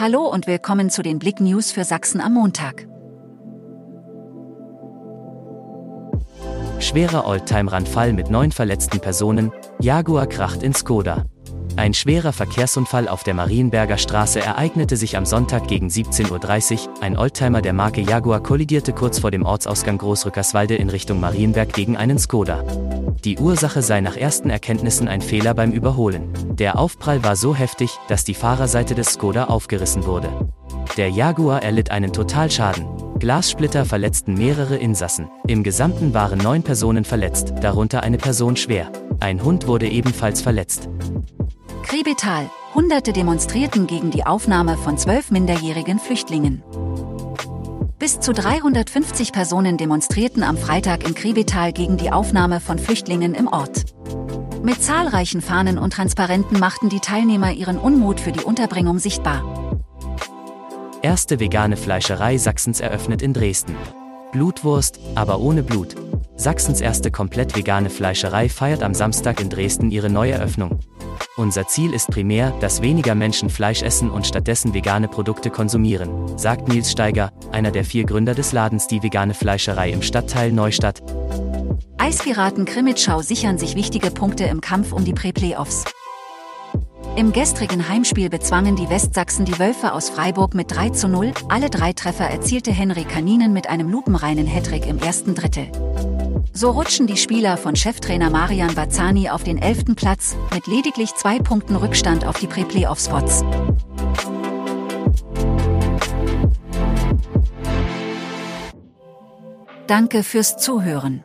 Hallo und willkommen zu den Blick News für Sachsen am Montag. Schwerer Oldtimer-Randfall mit neun verletzten Personen, Jaguar kracht in Skoda. Ein schwerer Verkehrsunfall auf der Marienberger Straße ereignete sich am Sonntag gegen 17.30 Uhr. Ein Oldtimer der Marke Jaguar kollidierte kurz vor dem Ortsausgang Großrückerswalde in Richtung Marienberg gegen einen Skoda. Die Ursache sei nach ersten Erkenntnissen ein Fehler beim Überholen. Der Aufprall war so heftig, dass die Fahrerseite des Skoda aufgerissen wurde. Der Jaguar erlitt einen Totalschaden. Glassplitter verletzten mehrere Insassen. Im Gesamten waren neun Personen verletzt, darunter eine Person schwer. Ein Hund wurde ebenfalls verletzt. Krebetal. Hunderte demonstrierten gegen die Aufnahme von zwölf minderjährigen Flüchtlingen. Bis zu 350 Personen demonstrierten am Freitag in Krebetal gegen die Aufnahme von Flüchtlingen im Ort. Mit zahlreichen Fahnen und Transparenten machten die Teilnehmer ihren Unmut für die Unterbringung sichtbar. Erste vegane Fleischerei Sachsens eröffnet in Dresden. Blutwurst, aber ohne Blut. Sachsens erste komplett vegane Fleischerei feiert am Samstag in Dresden ihre Neueröffnung. Unser Ziel ist primär, dass weniger Menschen Fleisch essen und stattdessen vegane Produkte konsumieren, sagt Nils Steiger, einer der vier Gründer des Ladens Die Vegane Fleischerei im Stadtteil Neustadt. Eispiraten Krimitschau sichern sich wichtige Punkte im Kampf um die Pre-Playoffs. Im gestrigen Heimspiel bezwangen die Westsachsen die Wölfe aus Freiburg mit 3 zu 0. Alle drei Treffer erzielte Henry Kaninen mit einem lupenreinen Hattrick im ersten Drittel. So rutschen die Spieler von Cheftrainer Marian Bazzani auf den 11. Platz, mit lediglich zwei Punkten Rückstand auf die Pre-Playoff-Spots. Danke fürs Zuhören.